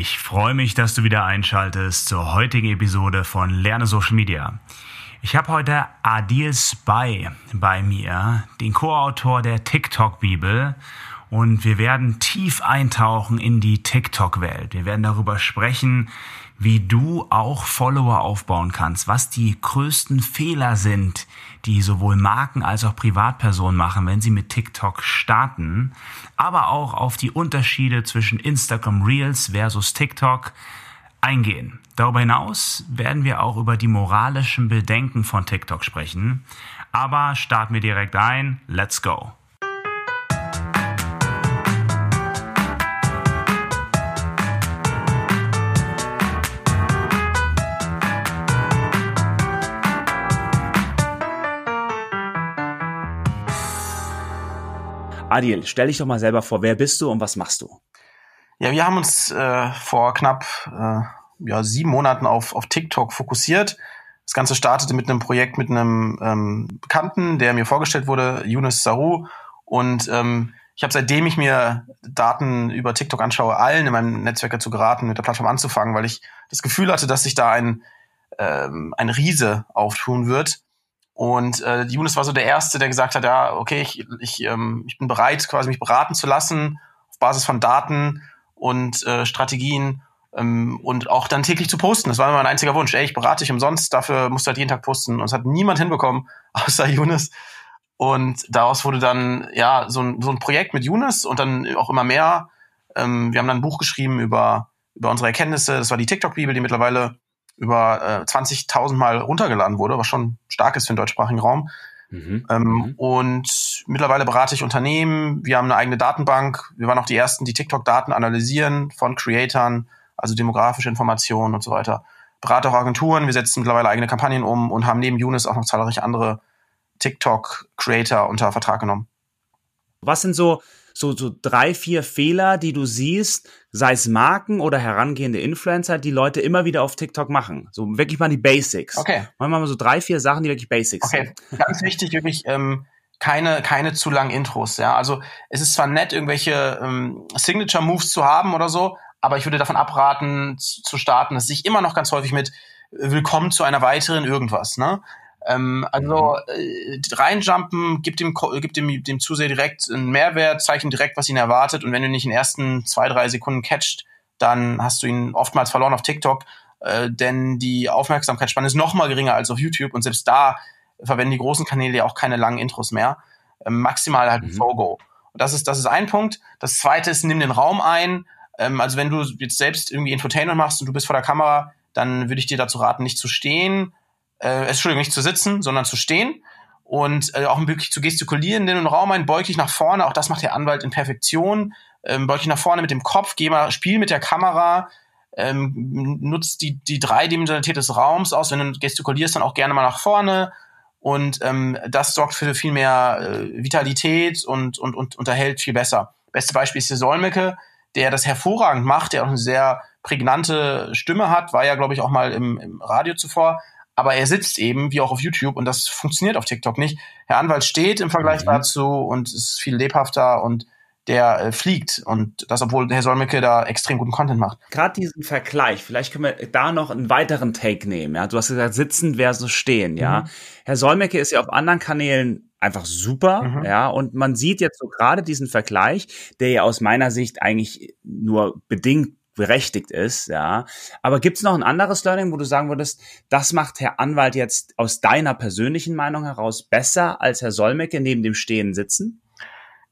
Ich freue mich, dass du wieder einschaltest zur heutigen Episode von Lerne Social Media. Ich habe heute Adil Spy bei mir, den Co-Autor der TikTok-Bibel. Und wir werden tief eintauchen in die TikTok-Welt. Wir werden darüber sprechen, wie du auch Follower aufbauen kannst, was die größten Fehler sind, die sowohl Marken als auch Privatpersonen machen, wenn sie mit TikTok starten, aber auch auf die Unterschiede zwischen Instagram Reels versus TikTok eingehen. Darüber hinaus werden wir auch über die moralischen Bedenken von TikTok sprechen. Aber starten wir direkt ein. Let's go. Adil, stell dich doch mal selber vor, wer bist du und was machst du? Ja, wir haben uns äh, vor knapp äh, ja, sieben Monaten auf, auf TikTok fokussiert. Das Ganze startete mit einem Projekt mit einem ähm, Bekannten, der mir vorgestellt wurde, Yunus Saru. Und ähm, ich habe seitdem ich mir Daten über TikTok anschaue, allen in meinem Netzwerk dazu geraten, mit der Plattform anzufangen, weil ich das Gefühl hatte, dass sich da ein, ähm, ein Riese auftun wird. Und äh, Yunus war so der Erste, der gesagt hat, ja, okay, ich, ich, ähm, ich bin bereit, quasi mich beraten zu lassen auf Basis von Daten und äh, Strategien ähm, und auch dann täglich zu posten. Das war mein einziger Wunsch. Ey, ich berate dich umsonst, dafür musst du halt jeden Tag posten. Und es hat niemand hinbekommen, außer Yunus. Und daraus wurde dann ja so ein, so ein Projekt mit Yunus und dann auch immer mehr. Ähm, wir haben dann ein Buch geschrieben über, über unsere Erkenntnisse. Das war die TikTok-Bibel, die mittlerweile über äh, 20.000 Mal runtergeladen wurde, was schon stark ist für den deutschsprachigen Raum. Mhm. Ähm, mhm. Und mittlerweile berate ich Unternehmen. Wir haben eine eigene Datenbank. Wir waren auch die ersten, die TikTok-Daten analysieren von Creatoren, also demografische Informationen und so weiter. Berate auch Agenturen. Wir setzen mittlerweile eigene Kampagnen um und haben neben Younes auch noch zahlreiche andere TikTok-Creator unter Vertrag genommen. Was sind so so, so drei, vier Fehler, die du siehst, sei es Marken oder herangehende Influencer, die Leute immer wieder auf TikTok machen. So wirklich mal die Basics. Okay. Machen wir mal so drei, vier Sachen, die wirklich Basics okay. sind. Ganz wichtig, wirklich, ähm, keine, keine zu langen Intros, ja. Also es ist zwar nett, irgendwelche ähm, Signature-Moves zu haben oder so, aber ich würde davon abraten, zu starten. Das sehe ich immer noch ganz häufig mit Willkommen zu einer weiteren irgendwas, ne? Ähm, also mhm. äh, reinjumpen, gibt dem, gibt dem, dem Zuseher direkt einen Mehrwert, ihm direkt, was ihn erwartet. Und wenn du nicht in den ersten zwei, drei Sekunden catcht, dann hast du ihn oftmals verloren auf TikTok, äh, denn die Aufmerksamkeitsspanne ist noch mal geringer als auf YouTube und selbst da verwenden die großen Kanäle ja auch keine langen Intros mehr. Ähm, maximal halt mhm. Fogo. Und das ist, das ist ein Punkt. Das zweite ist, nimm den Raum ein. Ähm, also wenn du jetzt selbst irgendwie Infotainment machst und du bist vor der Kamera, dann würde ich dir dazu raten, nicht zu stehen, äh, Entschuldigung, nicht zu sitzen, sondern zu stehen und äh, auch wirklich zu gestikulieren, in den Raum ein, beug dich nach vorne, auch das macht der Anwalt in Perfektion, ähm, beug dich nach vorne mit dem Kopf, geh mal, spiel mit der Kamera, ähm, nutzt die, die Dreidimensionalität des Raums aus, wenn du gestikulierst, dann auch gerne mal nach vorne und ähm, das sorgt für viel mehr äh, Vitalität und, und, und unterhält viel besser. Beste Beispiel ist hier Solmecke, der das hervorragend macht, der auch eine sehr prägnante Stimme hat, war ja, glaube ich, auch mal im, im Radio zuvor, aber er sitzt eben, wie auch auf YouTube, und das funktioniert auf TikTok nicht. Herr Anwalt steht im Vergleich mhm. dazu und ist viel lebhafter und der äh, fliegt. Und das, obwohl Herr Solmecke da extrem guten Content macht. Gerade diesen Vergleich, vielleicht können wir da noch einen weiteren Take nehmen. Ja? Du hast gesagt, sitzen versus stehen, ja. Mhm. Herr Solmecke ist ja auf anderen Kanälen einfach super, mhm. ja, und man sieht jetzt so gerade diesen Vergleich, der ja aus meiner Sicht eigentlich nur bedingt berechtigt ist, ja. Aber gibt es noch ein anderes Learning, wo du sagen würdest, das macht Herr Anwalt jetzt aus deiner persönlichen Meinung heraus besser als Herr Solmecke neben dem Stehen sitzen?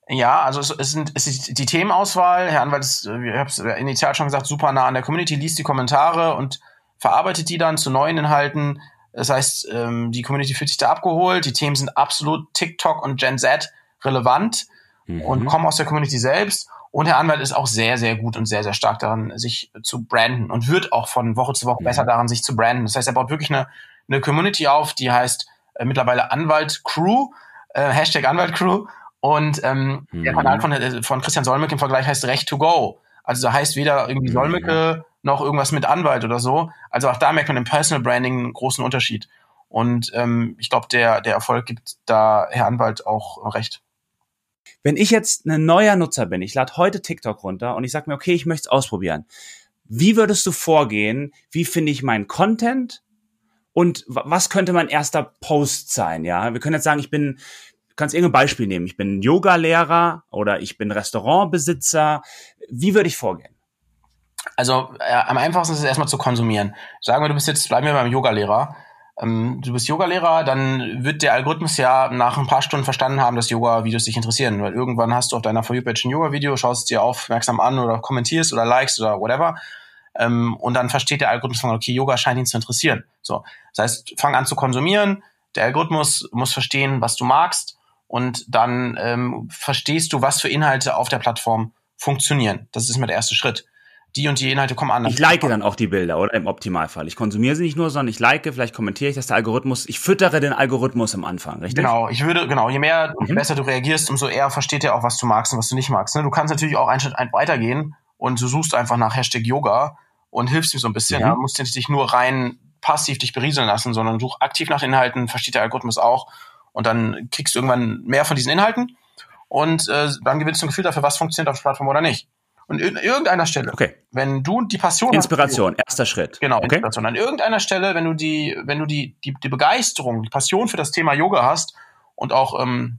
Ja, also es, es, sind, es ist die Themenauswahl. Herr Anwalt ist, ich habe es initial schon gesagt, super nah an der Community, liest die Kommentare und verarbeitet die dann zu neuen Inhalten. Das heißt, ähm, die Community fühlt sich da abgeholt. Die Themen sind absolut TikTok und Gen Z relevant mhm. und kommen aus der Community selbst. Und Herr Anwalt ist auch sehr, sehr gut und sehr, sehr stark daran, sich zu branden und wird auch von Woche zu Woche mhm. besser daran, sich zu branden. Das heißt, er baut wirklich eine, eine Community auf, die heißt äh, mittlerweile Anwalt Crew, äh, Hashtag Anwalt Crew. Und ähm, mhm. der Kanal von, äh, von Christian Solmecke im Vergleich heißt Recht to Go. Also da heißt weder irgendwie mhm. Solmecke noch irgendwas mit Anwalt oder so. Also auch da merkt man im Personal Branding einen großen Unterschied. Und ähm, ich glaube, der, der Erfolg gibt da Herr Anwalt auch recht. Wenn ich jetzt ein neuer Nutzer bin, ich lade heute TikTok runter und ich sage mir, okay, ich möchte es ausprobieren. Wie würdest du vorgehen? Wie finde ich meinen Content? Und was könnte mein erster Post sein? Ja, wir können jetzt sagen, ich bin, kannst irgendein Beispiel nehmen. Ich bin Yoga-Lehrer oder ich bin Restaurantbesitzer. Wie würde ich vorgehen? Also äh, am einfachsten ist es erstmal zu konsumieren. Sagen wir, du bist jetzt, bleiben wir beim Yoga-Lehrer. Ähm, du bist Yoga-Lehrer, dann wird der Algorithmus ja nach ein paar Stunden verstanden haben, dass Yoga-Videos dich interessieren. Weil irgendwann hast du auf deiner For You-Page ein Yoga-Video, schaust es dir aufmerksam an oder kommentierst oder likest oder whatever. Ähm, und dann versteht der Algorithmus von, okay, Yoga scheint ihn zu interessieren. So, das heißt, fang an zu konsumieren. Der Algorithmus muss verstehen, was du magst. Und dann ähm, verstehst du, was für Inhalte auf der Plattform funktionieren. Das ist immer der erste Schritt die und die Inhalte kommen an. Ich like dann auch die Bilder, oder? Im Optimalfall. Ich konsumiere sie nicht nur, sondern ich like, vielleicht kommentiere ich, dass der Algorithmus, ich füttere den Algorithmus am Anfang, richtig? Genau, ich würde, genau, je mehr, mhm. je besser du reagierst, umso eher versteht er auch, was du magst und was du nicht magst. Ne? Du kannst natürlich auch einen Schritt weitergehen und du suchst einfach nach Hashtag Yoga und hilfst ihm so ein bisschen. Mhm. Ja? Du musst dich nur rein passiv dich berieseln lassen, sondern such aktiv nach Inhalten, versteht der Algorithmus auch und dann kriegst du irgendwann mehr von diesen Inhalten und äh, dann gewinnst du ein Gefühl dafür, was funktioniert auf der Plattform oder nicht. Und in irgendeiner Stelle, okay. wenn du die Passion Inspiration, hast, erster Schritt. Genau, okay. Inspiration. An irgendeiner Stelle, wenn du die, wenn du die, die, die Begeisterung, die Passion für das Thema Yoga hast und auch ähm,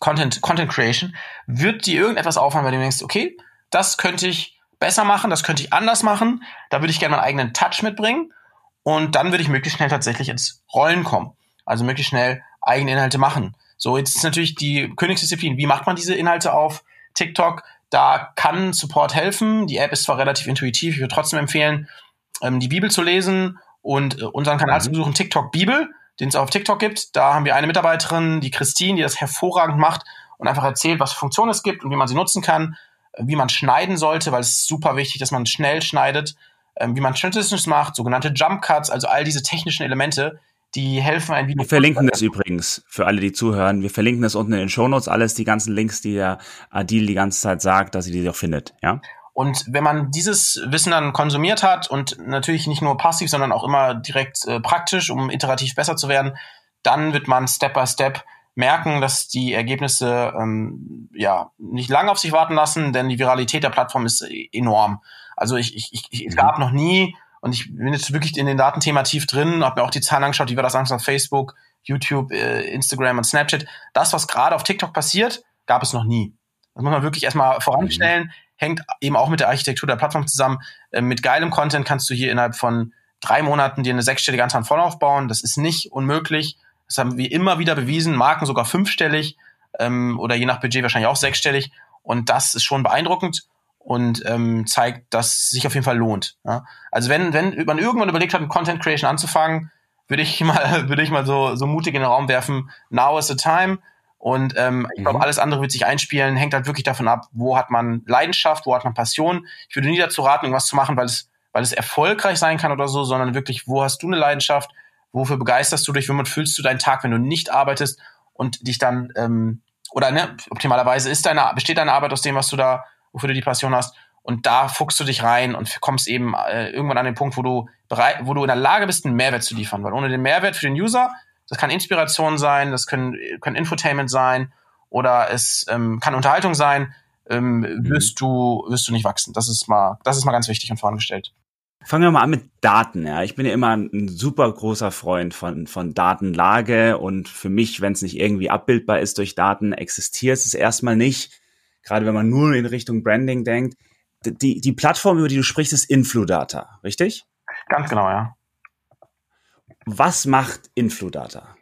Content, Content Creation, wird dir irgendetwas auffallen, bei dem du denkst, okay, das könnte ich besser machen, das könnte ich anders machen, da würde ich gerne meinen eigenen Touch mitbringen und dann würde ich möglichst schnell tatsächlich ins Rollen kommen. Also möglichst schnell eigene Inhalte machen. So, jetzt ist natürlich die Königsdisziplin, wie macht man diese Inhalte auf TikTok? Da kann Support helfen. Die App ist zwar relativ intuitiv, ich würde trotzdem empfehlen, ähm, die Bibel zu lesen und äh, unseren Kanal mhm. zu besuchen, TikTok Bibel, den es auf TikTok gibt. Da haben wir eine Mitarbeiterin, die Christine, die das hervorragend macht und einfach erzählt, was für Funktionen es gibt und wie man sie nutzen kann, äh, wie man schneiden sollte, weil es ist super wichtig, dass man schnell schneidet, ähm, wie man Transitions macht, sogenannte Jump Cuts, also all diese technischen Elemente, die helfen ein Video. Wir verlinken das übrigens für alle, die zuhören. Wir verlinken das unten in den Shownotes, alles, die ganzen Links, die der Adil die ganze Zeit sagt, dass ihr die auch findet, ja? Und wenn man dieses Wissen dann konsumiert hat und natürlich nicht nur passiv, sondern auch immer direkt äh, praktisch, um iterativ besser zu werden, dann wird man Step by Step merken, dass die Ergebnisse ähm, ja nicht lange auf sich warten lassen, denn die Viralität der Plattform ist enorm. Also ich, ich, ich es gab noch nie und ich bin jetzt wirklich in den Datenthema tief drin, habe mir auch die Zahlen angeschaut, wie war das Angst auf Facebook, YouTube, äh, Instagram und Snapchat. Das, was gerade auf TikTok passiert, gab es noch nie. Das muss man wirklich erstmal voranstellen. Mhm. Hängt eben auch mit der Architektur der Plattform zusammen. Äh, mit geilem Content kannst du hier innerhalb von drei Monaten dir eine sechsstellige Anzahl voll aufbauen. Das ist nicht unmöglich. Das haben wir immer wieder bewiesen. Marken sogar fünfstellig ähm, oder je nach Budget wahrscheinlich auch sechsstellig. Und das ist schon beeindruckend und ähm, zeigt, dass es sich auf jeden Fall lohnt. Ja? Also wenn, wenn man irgendwann überlegt hat, mit Content Creation anzufangen, würde ich mal, würde ich mal so, so mutig in den Raum werfen, now is the time. Und ähm, mhm. ich glaube, alles andere wird sich einspielen, hängt halt wirklich davon ab, wo hat man Leidenschaft, wo hat man Passion. Ich würde nie dazu raten, irgendwas zu machen, weil es, weil es erfolgreich sein kann oder so, sondern wirklich, wo hast du eine Leidenschaft, wofür begeisterst du dich, womit fühlst du deinen Tag, wenn du nicht arbeitest und dich dann, ähm, oder ne, optimalerweise ist deine, besteht deine Arbeit aus dem, was du da wofür du die Passion hast. Und da fuchst du dich rein und kommst eben äh, irgendwann an den Punkt, wo du bereit, wo du in der Lage bist, einen Mehrwert zu liefern. Weil ohne den Mehrwert für den User, das kann Inspiration sein, das können, können Infotainment sein oder es ähm, kann Unterhaltung sein, ähm, mhm. wirst du wirst du nicht wachsen. Das ist mal das ist mal ganz wichtig und vorangestellt. Fangen wir mal an mit Daten. Ja, ich bin ja immer ein super großer Freund von von Datenlage und für mich, wenn es nicht irgendwie abbildbar ist durch Daten, existiert es erstmal nicht gerade wenn man nur in Richtung Branding denkt. Die, die Plattform, über die du sprichst, ist Infludata, richtig? Ganz genau, ja. Was macht Infludata?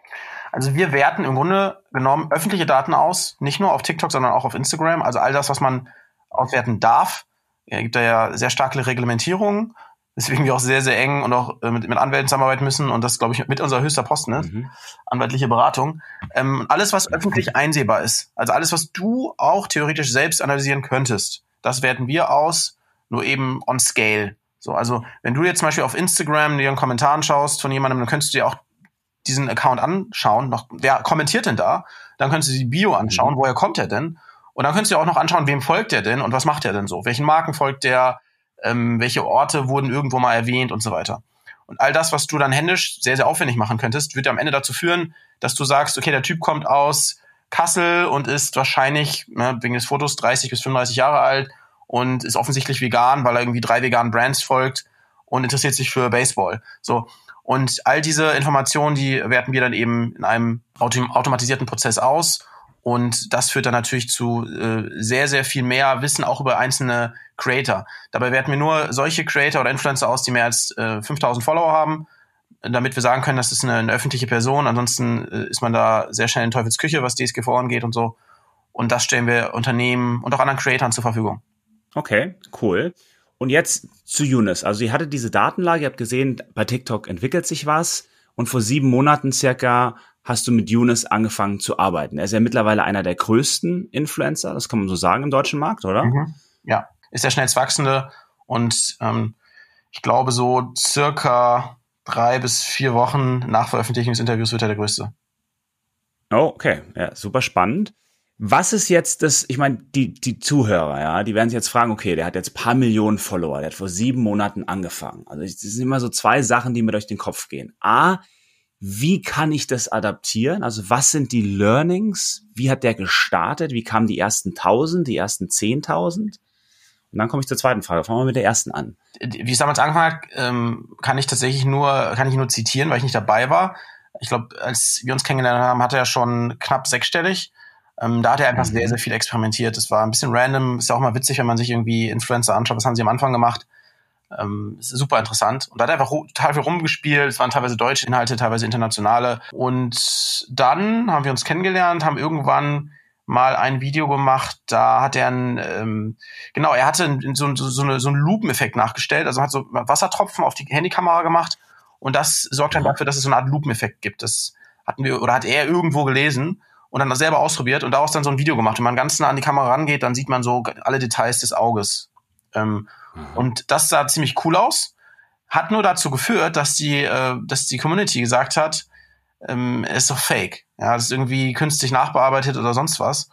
Also wir werten im Grunde genommen öffentliche Daten aus, nicht nur auf TikTok, sondern auch auf Instagram. Also all das, was man auswerten darf. Es gibt da ja sehr starke Reglementierungen deswegen wir auch sehr, sehr eng und auch äh, mit, mit Anwälten zusammenarbeiten müssen und das, glaube ich, mit unser höchster Posten ist, mhm. anwaltliche Beratung. Ähm, alles, was öffentlich einsehbar ist, also alles, was du auch theoretisch selbst analysieren könntest, das werten wir aus, nur eben on scale. So, also wenn du jetzt zum Beispiel auf Instagram dir einen Kommentar anschaust von jemandem, dann könntest du dir auch diesen Account anschauen, noch, wer kommentiert denn da? Dann könntest du die Bio anschauen, mhm. woher kommt er denn? Und dann könntest du auch noch anschauen, wem folgt er denn und was macht er denn so? Welchen Marken folgt der? Ähm, welche Orte wurden irgendwo mal erwähnt und so weiter. Und all das, was du dann händisch sehr, sehr aufwendig machen könntest, wird am Ende dazu führen, dass du sagst, okay, der Typ kommt aus Kassel und ist wahrscheinlich, ne, wegen des Fotos, 30 bis 35 Jahre alt und ist offensichtlich vegan, weil er irgendwie drei veganen Brands folgt und interessiert sich für Baseball. So. Und all diese Informationen, die werten wir dann eben in einem autom automatisierten Prozess aus. Und das führt dann natürlich zu äh, sehr, sehr viel mehr Wissen auch über einzelne Creator. Dabei werten wir nur solche Creator oder Influencer aus, die mehr als äh, 5000 Follower haben, damit wir sagen können, das ist eine, eine öffentliche Person. Ansonsten äh, ist man da sehr schnell in Teufels Küche, was DSGVO angeht und so. Und das stellen wir Unternehmen und auch anderen Creatoren zur Verfügung. Okay, cool. Und jetzt zu Yunus. Also ihr hattet diese Datenlage, ihr habt gesehen, bei TikTok entwickelt sich was. Und vor sieben Monaten circa hast du mit Yunus angefangen zu arbeiten. Er ist ja mittlerweile einer der größten Influencer, das kann man so sagen im deutschen Markt, oder? Mhm. Ja, ist der schnellst wachsende und ähm, ich glaube so circa drei bis vier Wochen nach Veröffentlichung des Interviews wird er der größte. Oh, okay, ja, super spannend. Was ist jetzt das, ich meine, die, die Zuhörer, ja, die werden sich jetzt fragen, okay, der hat jetzt paar Millionen Follower, der hat vor sieben Monaten angefangen. Also es sind immer so zwei Sachen, die mir durch den Kopf gehen. A, wie kann ich das adaptieren? Also was sind die Learnings? Wie hat der gestartet? Wie kamen die ersten tausend, die ersten zehntausend? Und dann komme ich zur zweiten Frage. Fangen wir mit der ersten an. Wie es damals angefangen hat, ähm, kann ich tatsächlich nur, kann ich nur zitieren, weil ich nicht dabei war. Ich glaube, als wir uns kennengelernt haben, hatte er schon knapp sechsstellig. Ähm, da hat er einfach mhm. sehr, sehr viel experimentiert. Das war ein bisschen random. Ist ja auch mal witzig, wenn man sich irgendwie Influencer anschaut. Was haben sie am Anfang gemacht? Ähm, ist super interessant. Und da hat er einfach total viel rumgespielt. Es waren teilweise deutsche Inhalte, teilweise internationale. Und dann haben wir uns kennengelernt, haben irgendwann mal ein Video gemacht, da hat er ein, ähm, genau, er hatte so, so, so, eine, so einen Lupeneffekt nachgestellt, also hat so Wassertropfen auf die Handykamera gemacht und das sorgt dann dafür, dass es so eine Art Lupeneffekt gibt. Das hatten wir, oder hat er irgendwo gelesen und dann das selber ausprobiert und daraus dann so ein Video gemacht. Wenn man ganz nah an die Kamera rangeht, dann sieht man so alle Details des Auges. Ähm, mhm. Und das sah ziemlich cool aus. Hat nur dazu geführt, dass die, äh, dass die Community gesagt hat, ähm, ist doch fake. Ja, das ist irgendwie künstlich nachbearbeitet oder sonst was.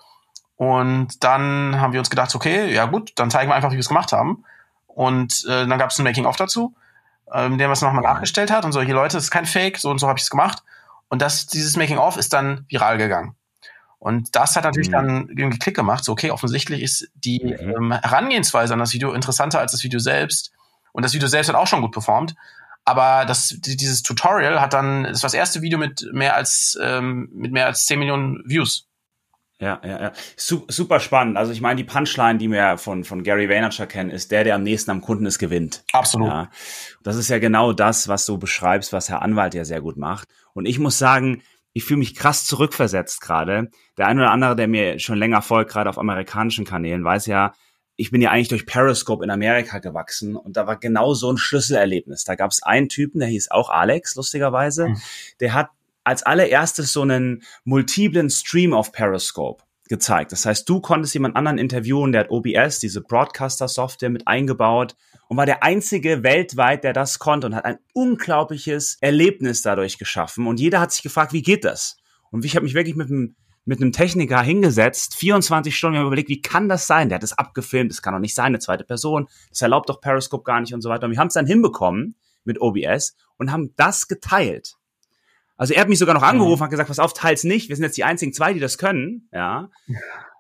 Und dann haben wir uns gedacht, okay, ja gut, dann zeigen wir einfach, wie wir es gemacht haben. Und äh, dann gab es ein Making-of dazu, ähm, der was nochmal nachgestellt hat und so, hier Leute, das ist kein Fake, so und so habe ich es gemacht. Und das, dieses Making-of ist dann viral gegangen. Und das hat natürlich mhm. dann irgendwie Klick gemacht. So, okay, offensichtlich ist die mhm. ähm, Herangehensweise an das Video interessanter als das Video selbst. Und das Video selbst hat auch schon gut performt. Aber das, dieses Tutorial hat dann, das war das erste Video mit mehr als, ähm, mit mehr als 10 Millionen Views. Ja, ja, ja. Super spannend. Also ich meine, die Punchline, die wir von, von Gary Vaynerchuk kennen, ist der, der am nächsten am Kunden ist, gewinnt. Absolut. Ja. Das ist ja genau das, was du beschreibst, was Herr Anwalt ja sehr gut macht. Und ich muss sagen, ich fühle mich krass zurückversetzt gerade. Der eine oder andere, der mir schon länger folgt, gerade auf amerikanischen Kanälen, weiß ja, ich bin ja eigentlich durch Periscope in Amerika gewachsen und da war genau so ein Schlüsselerlebnis. Da gab es einen Typen, der hieß auch Alex, lustigerweise, mhm. der hat als allererstes so einen multiplen Stream auf Periscope gezeigt. Das heißt, du konntest jemand anderen interviewen, der hat OBS, diese Broadcaster-Software mit eingebaut und war der einzige weltweit, der das konnte und hat ein unglaubliches Erlebnis dadurch geschaffen. Und jeder hat sich gefragt, wie geht das? Und ich habe mich wirklich mit einem mit einem Techniker hingesetzt, 24 Stunden, wir haben überlegt, wie kann das sein? Der hat es abgefilmt, das kann doch nicht sein, eine zweite Person, das erlaubt doch Periscope gar nicht und so weiter. Und wir haben es dann hinbekommen mit OBS und haben das geteilt. Also er hat mich sogar noch angerufen, hat gesagt, pass auf, teils nicht. Wir sind jetzt die einzigen zwei, die das können, ja.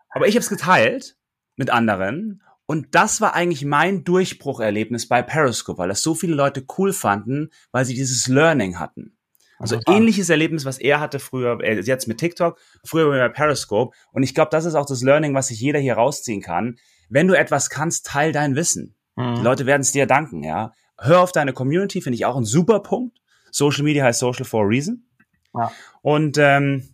Aber ich habe es geteilt mit anderen und das war eigentlich mein Durchbrucherlebnis bei Periscope, weil das so viele Leute cool fanden, weil sie dieses Learning hatten. Also ähnliches Erlebnis, was er hatte früher, äh, jetzt mit TikTok, früher bei Periscope. Und ich glaube, das ist auch das Learning, was sich jeder hier rausziehen kann. Wenn du etwas kannst, teil dein Wissen. Mhm. Die Leute werden es dir danken, ja. Hör auf deine Community, finde ich auch ein super Punkt. Social Media heißt Social for a Reason. Ja. Und ähm,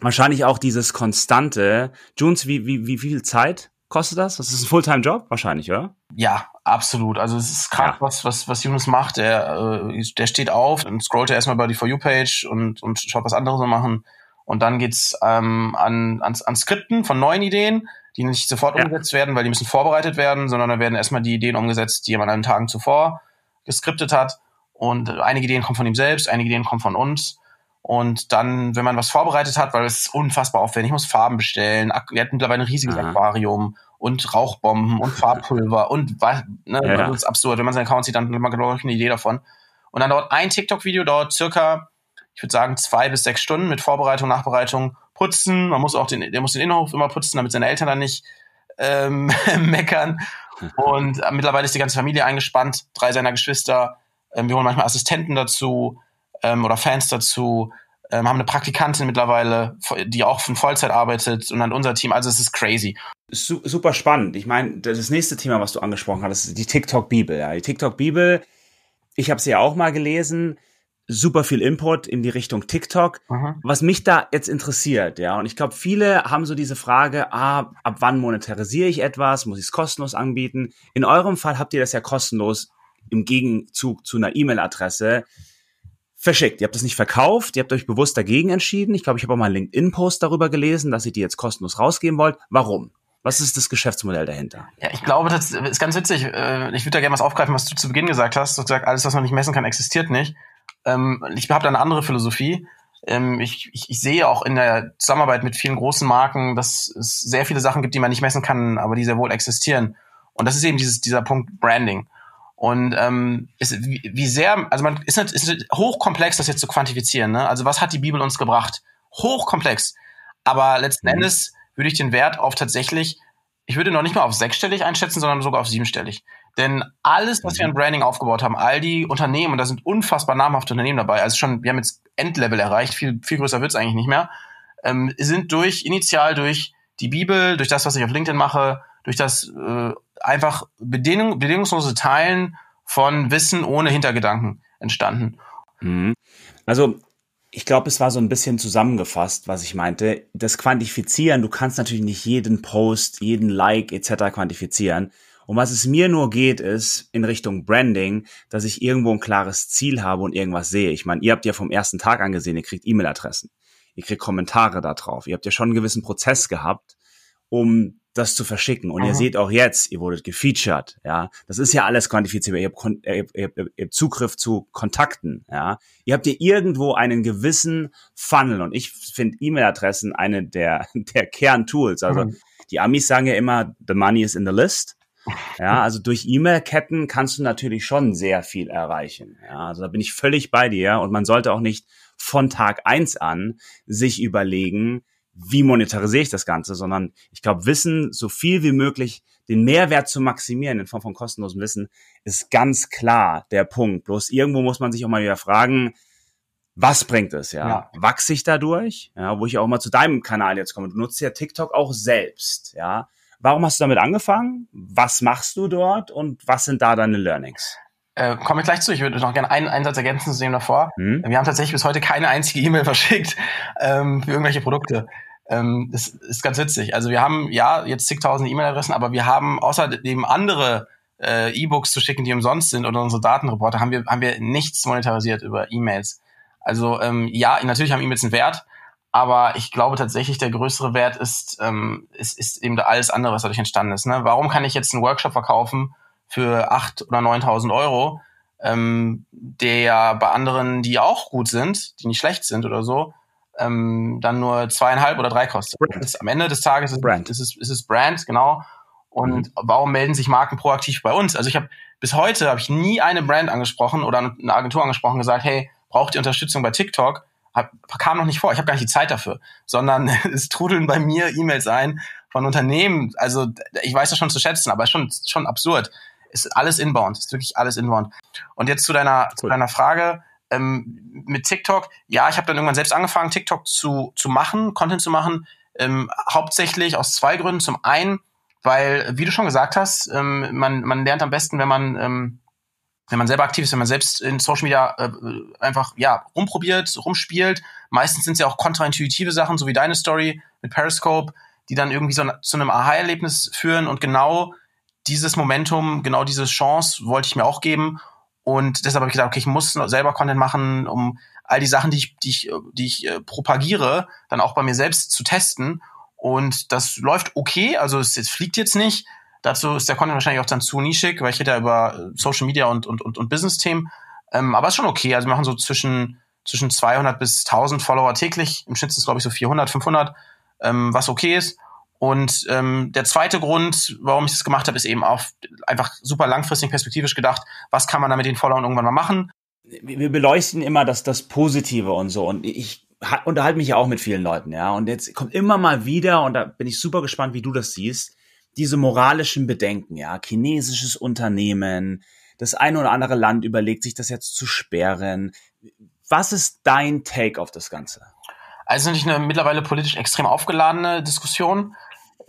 wahrscheinlich auch dieses konstante. Junes, wie, wie, wie viel Zeit kostet das? Das ist ein Fulltime-Job wahrscheinlich, oder? Ja, absolut. Also es ist gerade ja. was, was, was Jonas macht. Der, äh, der steht auf und scrollt erstmal bei die For You-Page und, und schaut, was andere so machen. Und dann geht's ähm, an, an, an Skripten von neuen Ideen, die nicht sofort ja. umgesetzt werden, weil die müssen vorbereitet werden, sondern da werden erstmal die Ideen umgesetzt, die man an den Tagen zuvor geskriptet hat. Und einige Ideen kommen von ihm selbst, einige Ideen kommen von uns. Und dann, wenn man was vorbereitet hat, weil es ist unfassbar aufwendig, ich muss Farben bestellen. Er hat mittlerweile ein riesiges Aha. Aquarium und Rauchbomben und Farbpulver und was, ne, ja. das ist absurd. Wenn man seinen Account sieht, dann hat man glaube ich eine Idee davon. Und dann dauert ein TikTok-Video, dauert circa, ich würde sagen, zwei bis sechs Stunden mit Vorbereitung, Nachbereitung, Putzen. Man muss auch den, der muss den Innenhof immer putzen, damit seine Eltern dann nicht ähm, meckern. Und äh, mittlerweile ist die ganze Familie eingespannt, drei seiner Geschwister. Ähm, wir holen manchmal Assistenten dazu ähm, oder Fans dazu. Ähm, haben eine Praktikantin mittlerweile, die auch von Vollzeit arbeitet und an unser Team. Also es ist crazy. Super spannend. Ich meine, das nächste Thema, was du angesprochen hast, ist die TikTok-Bibel. Ja. Die TikTok-Bibel, ich habe sie ja auch mal gelesen super viel Input in die Richtung TikTok. Aha. Was mich da jetzt interessiert, ja, und ich glaube, viele haben so diese Frage, ah, ab wann monetarisiere ich etwas? Muss ich es kostenlos anbieten? In eurem Fall habt ihr das ja kostenlos im Gegenzug zu einer E-Mail-Adresse verschickt. Ihr habt das nicht verkauft, ihr habt euch bewusst dagegen entschieden. Ich glaube, ich habe auch mal einen LinkedIn-Post darüber gelesen, dass ihr die jetzt kostenlos rausgeben wollt. Warum? Was ist das Geschäftsmodell dahinter? Ja, ich glaube, das ist ganz witzig. Äh, ich würde da gerne was aufgreifen, was du zu Beginn gesagt hast. Du hast gesagt, alles, was man nicht messen kann, existiert nicht. Ähm, ich habe da eine andere Philosophie. Ähm, ich, ich, ich sehe auch in der Zusammenarbeit mit vielen großen Marken, dass es sehr viele Sachen gibt, die man nicht messen kann, aber die sehr wohl existieren. Und das ist eben dieses, dieser Punkt Branding. Und ähm, ist, wie, wie sehr, also man ist, nicht, ist nicht hochkomplex, das jetzt zu quantifizieren. Ne? Also was hat die Bibel uns gebracht? Hochkomplex. Aber letzten mhm. Endes würde ich den Wert auf tatsächlich, ich würde noch nicht mal auf sechsstellig einschätzen, sondern sogar auf siebenstellig. Denn alles, was wir an mhm. Branding aufgebaut haben, all die Unternehmen, und da sind unfassbar namhafte Unternehmen dabei, also schon, wir haben jetzt Endlevel erreicht, viel, viel größer wird's eigentlich nicht mehr, ähm, sind durch, initial durch die Bibel, durch das, was ich auf LinkedIn mache, durch das äh, einfach bedingung, bedingungslose Teilen von Wissen ohne Hintergedanken entstanden. Mhm. Also ich glaube, es war so ein bisschen zusammengefasst, was ich meinte. Das Quantifizieren, du kannst natürlich nicht jeden Post, jeden Like etc. quantifizieren. Um was es mir nur geht, ist in Richtung Branding, dass ich irgendwo ein klares Ziel habe und irgendwas sehe. Ich meine, ihr habt ja vom ersten Tag angesehen, ihr kriegt E-Mail-Adressen, ihr kriegt Kommentare da drauf. Ihr habt ja schon einen gewissen Prozess gehabt, um das zu verschicken. Und Aha. ihr seht auch jetzt, ihr wurdet gefeatured, ja. Das ist ja alles quantifizierbar. Ihr habt, ihr, ihr, ihr habt Zugriff zu Kontakten, ja. Ihr habt ja irgendwo einen gewissen Funnel. Und ich finde E-Mail-Adressen eine der, der Kerntools. Also, mhm. die Amis sagen ja immer, the money is in the list. Ja, also durch E-Mail-Ketten kannst du natürlich schon sehr viel erreichen. Ja, also da bin ich völlig bei dir und man sollte auch nicht von Tag eins an sich überlegen, wie monetarisiere ich das Ganze, sondern ich glaube, Wissen, so viel wie möglich, den Mehrwert zu maximieren in Form von kostenlosem Wissen, ist ganz klar der Punkt. Bloß irgendwo muss man sich auch mal wieder fragen, was bringt es, ja? ja. Wachse ich dadurch? Ja, wo ich auch mal zu deinem Kanal jetzt komme. Du nutzt ja TikTok auch selbst, ja? Warum hast du damit angefangen? Was machst du dort und was sind da deine Learnings? Äh, komme ich gleich zu. Ich würde noch gerne einen Einsatz ergänzen zu dem davor. Hm? Wir haben tatsächlich bis heute keine einzige E-Mail verschickt ähm, für irgendwelche Produkte. Ähm, das ist ganz witzig. Also wir haben ja jetzt zigtausend E-Mail-Adressen, aber wir haben außerdem andere äh, E-Books zu schicken, die umsonst sind oder unsere Datenreporter, haben wir, haben wir nichts monetarisiert über E-Mails. Also ähm, ja, natürlich haben E-Mails einen Wert, aber ich glaube tatsächlich, der größere Wert ist, ähm, ist, ist eben alles andere, was dadurch entstanden ist. Ne? Warum kann ich jetzt einen Workshop verkaufen für acht oder 9.000 Euro, ähm, der ja bei anderen, die auch gut sind, die nicht schlecht sind oder so, ähm, dann nur zweieinhalb oder drei kostet. Am Ende des Tages ist, Brand. ist, es, ist es Brand, genau. Und mhm. warum melden sich Marken proaktiv bei uns? Also ich habe bis heute habe ich nie eine Brand angesprochen oder eine Agentur angesprochen gesagt, hey, braucht ihr Unterstützung bei TikTok? hab, kam noch nicht vor. Ich habe gar nicht die Zeit dafür, sondern es trudeln bei mir E-Mails ein von Unternehmen. Also ich weiß das schon zu schätzen, aber ist schon schon absurd. Ist alles inbound, ist wirklich alles inbound. Und jetzt zu deiner cool. zu deiner Frage ähm, mit TikTok. Ja, ich habe dann irgendwann selbst angefangen, TikTok zu zu machen, Content zu machen. Ähm, hauptsächlich aus zwei Gründen. Zum einen, weil, wie du schon gesagt hast, ähm, man man lernt am besten, wenn man ähm, wenn man selber aktiv ist, wenn man selbst in Social Media äh, einfach ja rumprobiert, rumspielt. Meistens sind es ja auch kontraintuitive Sachen, so wie deine Story mit Periscope, die dann irgendwie so zu einem Aha-Erlebnis führen. Und genau dieses Momentum, genau diese Chance wollte ich mir auch geben. Und deshalb habe ich gesagt, okay, ich muss selber Content machen, um all die Sachen, die ich, die ich, die ich äh, propagiere, dann auch bei mir selbst zu testen. Und das läuft okay, also es, es fliegt jetzt nicht, Dazu ist der Content wahrscheinlich auch dann zu nischig, weil ich rede ja über Social Media und, und, und, und Business-Themen. Ähm, aber ist schon okay. Also wir machen so zwischen, zwischen 200 bis 1000 Follower täglich. Im Schnitt sind es, glaube ich, so 400, 500, ähm, was okay ist. Und ähm, der zweite Grund, warum ich das gemacht habe, ist eben auch einfach super langfristig perspektivisch gedacht, was kann man da mit den Followern irgendwann mal machen. Wir beleuchten immer das, das Positive und so. Und ich unterhalte mich ja auch mit vielen Leuten, ja. Und jetzt kommt immer mal wieder, und da bin ich super gespannt, wie du das siehst, diese moralischen Bedenken, ja, chinesisches Unternehmen, das eine oder andere Land überlegt sich das jetzt zu sperren. Was ist dein Take auf das Ganze? Also natürlich eine mittlerweile politisch extrem aufgeladene Diskussion.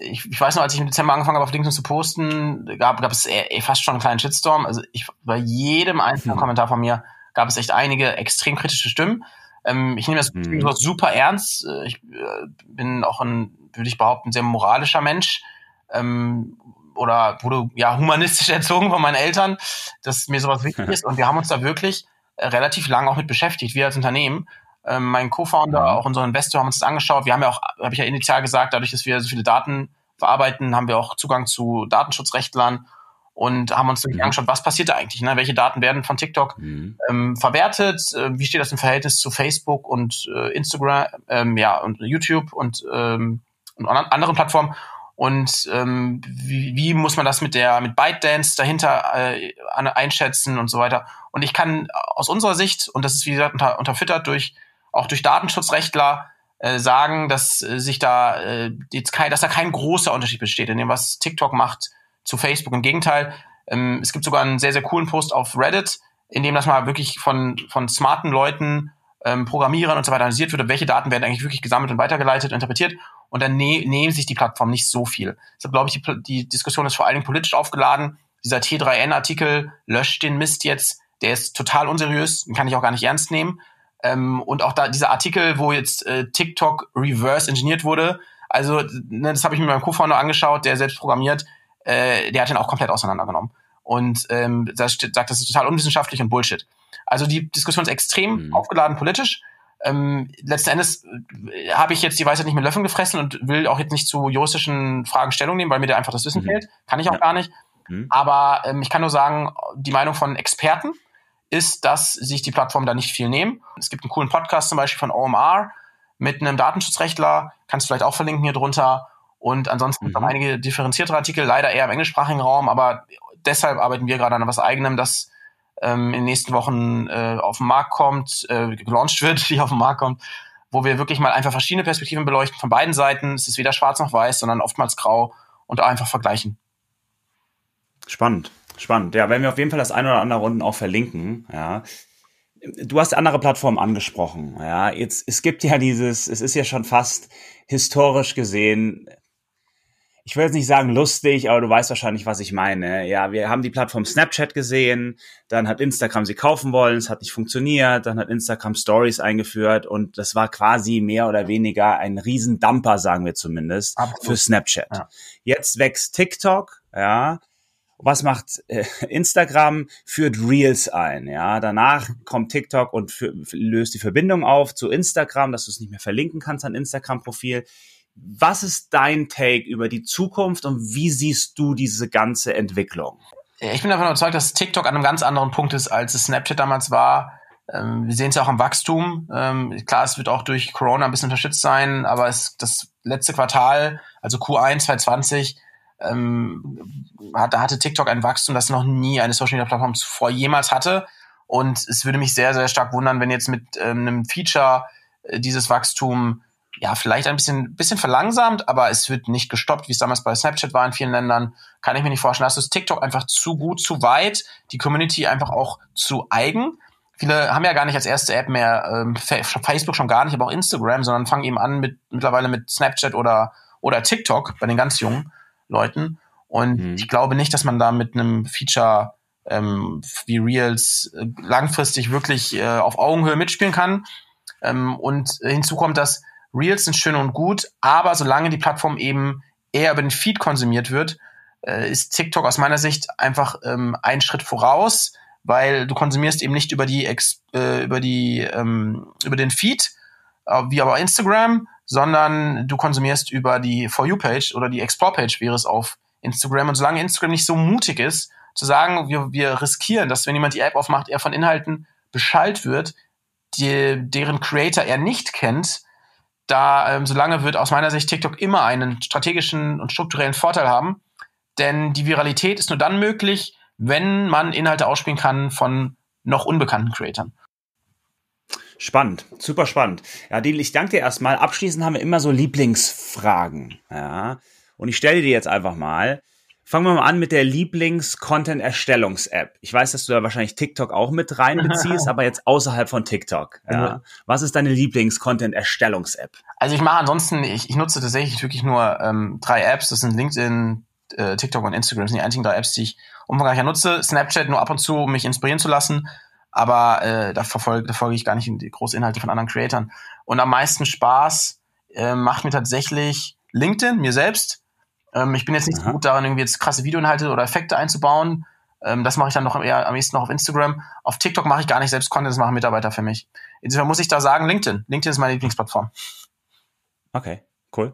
Ich, ich weiß noch, als ich im Dezember angefangen habe, auf LinkedIn zu posten, gab, gab es eh, fast schon einen kleinen Shitstorm. Also ich, bei jedem einzelnen hm. Kommentar von mir gab es echt einige extrem kritische Stimmen. Ähm, ich nehme das hm. super ernst. Äh, ich äh, bin auch ein, würde ich behaupten, sehr moralischer Mensch. Ähm, oder wurde ja humanistisch erzogen von meinen Eltern, dass mir sowas wichtig ist. Und wir haben uns da wirklich äh, relativ lange auch mit beschäftigt, wir als Unternehmen. Ähm, mein Co-Founder, mhm. auch unser Investor, haben uns das angeschaut. Wir haben ja auch, habe ich ja initial gesagt, dadurch, dass wir so viele Daten verarbeiten, haben wir auch Zugang zu Datenschutzrechtlern und haben uns mhm. angeschaut, was passiert da eigentlich? Ne? Welche Daten werden von TikTok mhm. ähm, verwertet? Äh, wie steht das im Verhältnis zu Facebook und äh, Instagram, ähm, ja und YouTube und, ähm, und anderen Plattformen? Und ähm, wie, wie muss man das mit der mit ByteDance dahinter äh, einschätzen und so weiter? Und ich kann aus unserer Sicht und das ist wie gesagt unter, unterfüttert durch auch durch Datenschutzrechtler äh, sagen, dass äh, sich da äh, jetzt kein, dass da kein großer Unterschied besteht in dem, was TikTok macht zu Facebook. Im Gegenteil, ähm, es gibt sogar einen sehr, sehr coolen Post auf Reddit, in dem das mal wirklich von, von smarten Leuten, ähm, Programmierern und so weiter analysiert wird, welche Daten werden eigentlich wirklich gesammelt und weitergeleitet, interpretiert. Und dann ne nehmen sich die Plattformen nicht so viel. Deshalb glaube ich, die, die Diskussion ist vor allen Dingen politisch aufgeladen. Dieser T3N-Artikel löscht den Mist jetzt. Der ist total unseriös, den kann ich auch gar nicht ernst nehmen. Ähm, und auch da dieser Artikel, wo jetzt äh, TikTok reverse engineert wurde, also ne, das habe ich mir meinem Co-Founder angeschaut, der selbst programmiert, äh, der hat den auch komplett auseinandergenommen. Und ähm, das sagt, das ist total unwissenschaftlich und Bullshit. Also die Diskussion ist extrem mhm. aufgeladen politisch. Ähm, letzten Endes äh, habe ich jetzt die Weisheit nicht mit Löffeln gefressen und will auch jetzt nicht zu juristischen Fragen Stellung nehmen, weil mir da einfach das Wissen mhm. fehlt. Kann ich auch ja. gar nicht. Mhm. Aber ähm, ich kann nur sagen, die Meinung von Experten, ist, dass sich die Plattformen da nicht viel nehmen. Es gibt einen coolen Podcast zum Beispiel von OMR mit einem Datenschutzrechtler, kannst du vielleicht auch verlinken hier drunter. Und ansonsten mhm. noch einige differenzierte Artikel, leider eher im englischsprachigen Raum, aber deshalb arbeiten wir gerade an etwas eigenem, das ähm, in den nächsten Wochen äh, auf den Markt kommt, äh, gelauncht wird, wie auf den Markt kommt, wo wir wirklich mal einfach verschiedene Perspektiven beleuchten von beiden Seiten. Es ist weder schwarz noch weiß, sondern oftmals grau und einfach vergleichen. Spannend. Spannend. Ja, werden wir auf jeden Fall das eine oder andere unten auch verlinken. Ja. Du hast andere Plattformen angesprochen. Ja, jetzt, es gibt ja dieses, es ist ja schon fast historisch gesehen, ich will jetzt nicht sagen lustig, aber du weißt wahrscheinlich, was ich meine. Ja, wir haben die Plattform Snapchat gesehen, dann hat Instagram sie kaufen wollen, es hat nicht funktioniert, dann hat Instagram Stories eingeführt und das war quasi mehr oder weniger ein Riesendumper, sagen wir zumindest, Absolut. für Snapchat. Ja. Jetzt wächst TikTok, ja, was macht äh, Instagram? Führt Reels ein, ja. Danach kommt TikTok und für, löst die Verbindung auf zu Instagram, dass du es nicht mehr verlinken kannst an Instagram-Profil. Was ist dein Take über die Zukunft und wie siehst du diese ganze Entwicklung? Ich bin davon überzeugt, dass TikTok an einem ganz anderen Punkt ist, als es Snapchat damals war. Ähm, wir sehen es ja auch am Wachstum. Ähm, klar, es wird auch durch Corona ein bisschen unterstützt sein, aber es, das letzte Quartal, also Q1 2020, ähm, hat, da hatte TikTok ein Wachstum, das noch nie eine Social Media Plattform zuvor jemals hatte. Und es würde mich sehr, sehr stark wundern, wenn jetzt mit ähm, einem Feature äh, dieses Wachstum ja vielleicht ein bisschen, bisschen verlangsamt, aber es wird nicht gestoppt, wie es damals bei Snapchat war in vielen Ländern. Kann ich mir nicht vorstellen. Das ist TikTok einfach zu gut, zu weit, die Community einfach auch zu eigen. Viele haben ja gar nicht als erste App mehr ähm, Facebook schon gar nicht, aber auch Instagram, sondern fangen eben an mit mittlerweile mit Snapchat oder oder TikTok bei den ganz Jungen. Leuten. Und mhm. ich glaube nicht, dass man da mit einem Feature ähm, wie Reels äh, langfristig wirklich äh, auf Augenhöhe mitspielen kann. Ähm, und hinzu kommt, dass Reels sind schön und gut, aber solange die Plattform eben eher über den Feed konsumiert wird, äh, ist TikTok aus meiner Sicht einfach ähm, einen Schritt voraus, weil du konsumierst eben nicht über die Ex äh, über die ähm, über den Feed, äh, wie aber Instagram, sondern du konsumierst über die For You-Page oder die Explore-Page wäre es auf Instagram. Und solange Instagram nicht so mutig ist, zu sagen, wir, wir riskieren, dass wenn jemand die App aufmacht, er von Inhalten beschallt wird, die, deren Creator er nicht kennt, da ähm, solange wird aus meiner Sicht TikTok immer einen strategischen und strukturellen Vorteil haben. Denn die Viralität ist nur dann möglich, wenn man Inhalte ausspielen kann von noch unbekannten Creatoren. Spannend, super spannend. Ja, Deal, ich danke dir erstmal. Abschließend haben wir immer so Lieblingsfragen. Ja. Und ich stelle dir jetzt einfach mal, fangen wir mal an mit der Lieblings-Content-Erstellungs-App. Ich weiß, dass du da wahrscheinlich TikTok auch mit reinbeziehst, aber jetzt außerhalb von TikTok. Ja. Was ist deine Lieblings-Content-Erstellungs-App? Also ich mache ansonsten, ich, ich nutze tatsächlich wirklich nur ähm, drei Apps. Das sind LinkedIn, äh, TikTok und Instagram. Das sind die einzigen drei Apps, die ich umfangreicher nutze. Snapchat nur ab und zu, um mich inspirieren zu lassen. Aber äh, da, verfolge, da folge ich gar nicht die große Inhalte von anderen Creatoren. Und am meisten Spaß äh, macht mir tatsächlich LinkedIn, mir selbst. Ähm, ich bin jetzt nicht Aha. so gut darin, irgendwie jetzt krasse Videoinhalte oder Effekte einzubauen. Ähm, das mache ich dann noch eher am ehesten noch auf Instagram. Auf TikTok mache ich gar nicht selbst Content, das machen Mitarbeiter für mich. Insofern muss ich da sagen, LinkedIn. LinkedIn ist meine Lieblingsplattform. Okay, cool.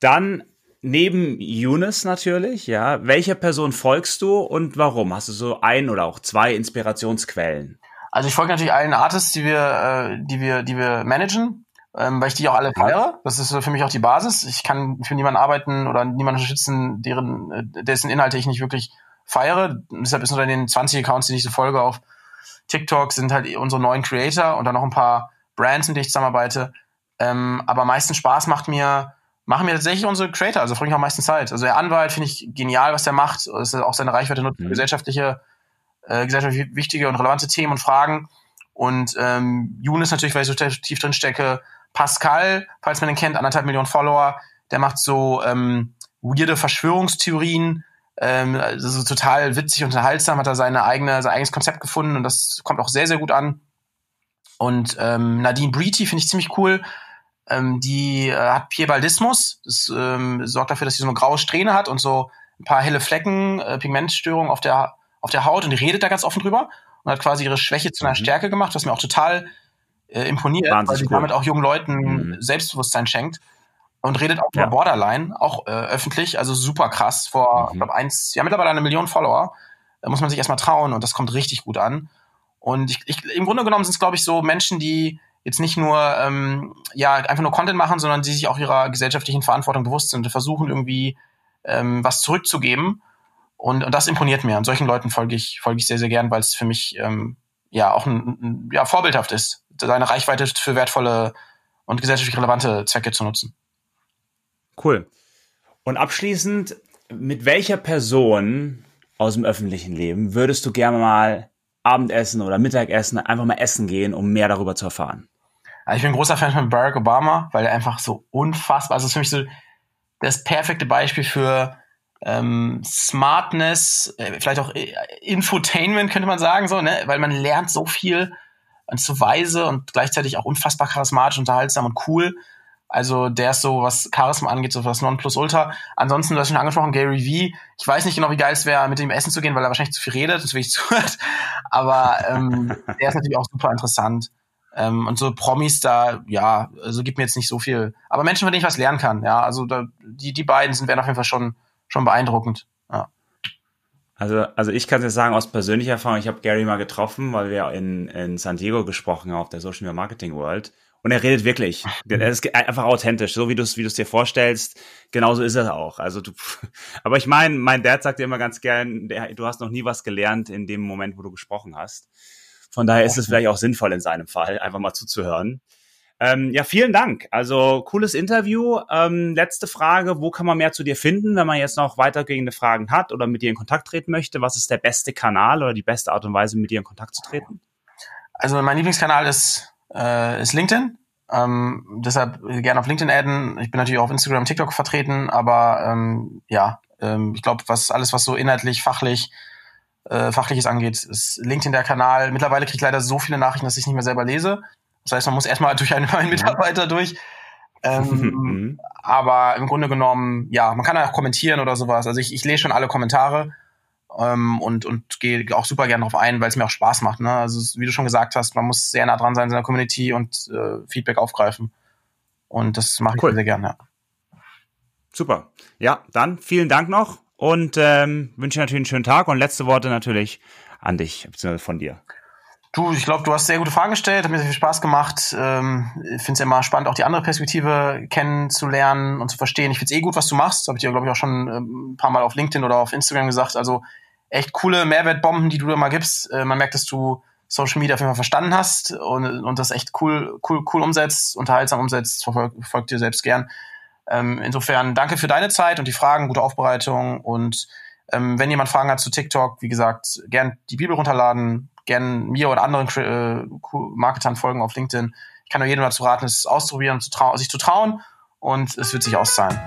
Dann neben Younes natürlich, ja. Welcher Person folgst du und warum? Hast du so ein oder auch zwei Inspirationsquellen? Also ich folge natürlich allen Artists, die wir, äh, die wir, die wir managen ähm, weil ich die auch alle feiere. Das ist für mich auch die Basis. Ich kann für niemanden arbeiten oder niemanden unterstützen, deren, äh, dessen Inhalte ich nicht wirklich feiere. Deshalb ist unter den 20 Accounts, die ich so folge auf TikTok, sind halt unsere neuen Creator und dann noch ein paar Brands, mit denen ich zusammenarbeite. Ähm, aber am meisten Spaß macht mir, machen mir tatsächlich unsere Creator, also verbringe ich auch meistens Zeit. Also der Anwalt finde ich genial, was der macht. Das ist auch seine Reichweite nutzt mhm. gesellschaftliche, äh, gesellschaftlich wichtige und relevante Themen und Fragen. Und ähm, Younes natürlich, weil ich so tief drin stecke, Pascal, falls man den kennt, anderthalb Millionen Follower, der macht so ähm, weirde Verschwörungstheorien, ähm, also total witzig und unterhaltsam, hat er seine eigene, sein eigenes Konzept gefunden und das kommt auch sehr, sehr gut an. Und ähm, Nadine Breety finde ich ziemlich cool. Ähm, die äh, hat Piebaldismus. Das ähm, sorgt dafür, dass sie so eine graue Strähne hat und so ein paar helle Flecken, äh, Pigmentstörungen auf der, auf der Haut und redet da ganz offen drüber und hat quasi ihre Schwäche zu einer mhm. Stärke gemacht, was mir auch total äh, imponiert, Wahnsinnig weil sie cool. damit auch jungen Leuten mhm. Selbstbewusstsein schenkt und redet auch ja. über Borderline, auch äh, öffentlich, also super krass. Vor, mhm. ich glaube, eins, ja, mittlerweile eine Million Follower. Da muss man sich erstmal trauen und das kommt richtig gut an. Und ich, ich, im Grunde genommen sind es, glaube ich, so Menschen, die jetzt nicht nur ähm, ja einfach nur Content machen, sondern die sich auch ihrer gesellschaftlichen Verantwortung bewusst sind und versuchen irgendwie ähm, was zurückzugeben. Und, und das imponiert mir. Und solchen Leuten folge ich, folge ich sehr, sehr gern, weil es für mich ähm, ja auch ein, ein, ja, vorbildhaft ist seine Reichweite für wertvolle und gesellschaftlich relevante Zwecke zu nutzen. Cool. Und abschließend, mit welcher Person aus dem öffentlichen Leben würdest du gerne mal Abendessen oder Mittagessen einfach mal essen gehen, um mehr darüber zu erfahren? ich bin ein großer Fan von Barack Obama, weil er einfach so unfassbar, also ist für mich so das perfekte Beispiel für ähm, Smartness, äh, vielleicht auch äh, Infotainment könnte man sagen, so, ne? weil man lernt so viel und so weise und gleichzeitig auch unfassbar charismatisch, unterhaltsam und cool. Also der ist so, was Charisma angeht, so was Nonplusultra. Ansonsten, du hast schon angesprochen, Gary Vee. Ich weiß nicht genau, wie geil es wäre, mit ihm essen zu gehen, weil er wahrscheinlich zu viel redet, das will ich zuhört. Aber ähm, der ist natürlich auch super interessant. Ähm, und so Promis da, ja, also gibt mir jetzt nicht so viel. Aber Menschen, von denen ich was lernen kann, ja. Also da, die, die beiden sind werden auf jeden Fall schon, schon beeindruckend. Ja. Also, also ich kann es jetzt sagen aus persönlicher Erfahrung, ich habe Gary mal getroffen, weil wir in, in San Diego gesprochen haben auf der Social Media Marketing World. Und er redet wirklich. Er ist einfach authentisch, so wie du es wie du es dir vorstellst. Genauso ist er auch. Also du, aber ich meine, mein Dad sagt dir immer ganz gern, der, du hast noch nie was gelernt in dem Moment, wo du gesprochen hast. Von daher ist es vielleicht auch sinnvoll in seinem Fall, einfach mal zuzuhören. Ähm, ja, vielen Dank. Also cooles Interview. Ähm, letzte Frage, wo kann man mehr zu dir finden, wenn man jetzt noch weitergehende Fragen hat oder mit dir in Kontakt treten möchte? Was ist der beste Kanal oder die beste Art und Weise, mit dir in Kontakt zu treten? Also mein Lieblingskanal ist, äh, ist LinkedIn. Ähm, deshalb gerne auf LinkedIn adden. Ich bin natürlich auch auf Instagram, TikTok vertreten, aber ähm, ja, ähm, ich glaube, was alles, was so inhaltlich, fachlich, äh, fachliches angeht, ist LinkedIn der Kanal. Mittlerweile kriege ich leider so viele Nachrichten, dass ich nicht mehr selber lese. Das heißt, man muss erstmal durch einen, einen Mitarbeiter durch. Ähm, mhm. aber im Grunde genommen, ja, man kann auch kommentieren oder sowas. Also ich, ich lese schon alle Kommentare ähm, und, und gehe auch super gerne darauf ein, weil es mir auch Spaß macht. Ne? Also wie du schon gesagt hast, man muss sehr nah dran sein in seiner Community und äh, Feedback aufgreifen. Und das mache ich cool. sehr gerne. Ja. Super. Ja, dann vielen Dank noch und ähm, wünsche natürlich einen schönen Tag und letzte Worte natürlich an dich, beziehungsweise von dir. Du, ich glaube, du hast sehr gute Fragen gestellt, hat mir sehr viel Spaß gemacht. Ähm, ich finde es immer spannend, auch die andere Perspektive kennenzulernen und zu verstehen. Ich finde es eh gut, was du machst. Habe ich dir, glaube ich, auch schon ähm, ein paar Mal auf LinkedIn oder auf Instagram gesagt. Also echt coole Mehrwertbomben, die du da mal gibst. Äh, man merkt, dass du Social Media auf jeden Fall verstanden hast und, und das echt cool, cool, cool umsetzt, unterhaltsam umsetzt, verfolgt, verfolgt dir selbst gern. Ähm, insofern danke für deine Zeit und die Fragen, gute Aufbereitung und ähm, wenn jemand Fragen hat zu TikTok, wie gesagt, gern die Bibel runterladen, gern mir oder anderen äh, Marketern folgen auf LinkedIn. Ich kann nur jedem dazu raten, es auszuprobieren, zu sich zu trauen und es wird sich auszahlen.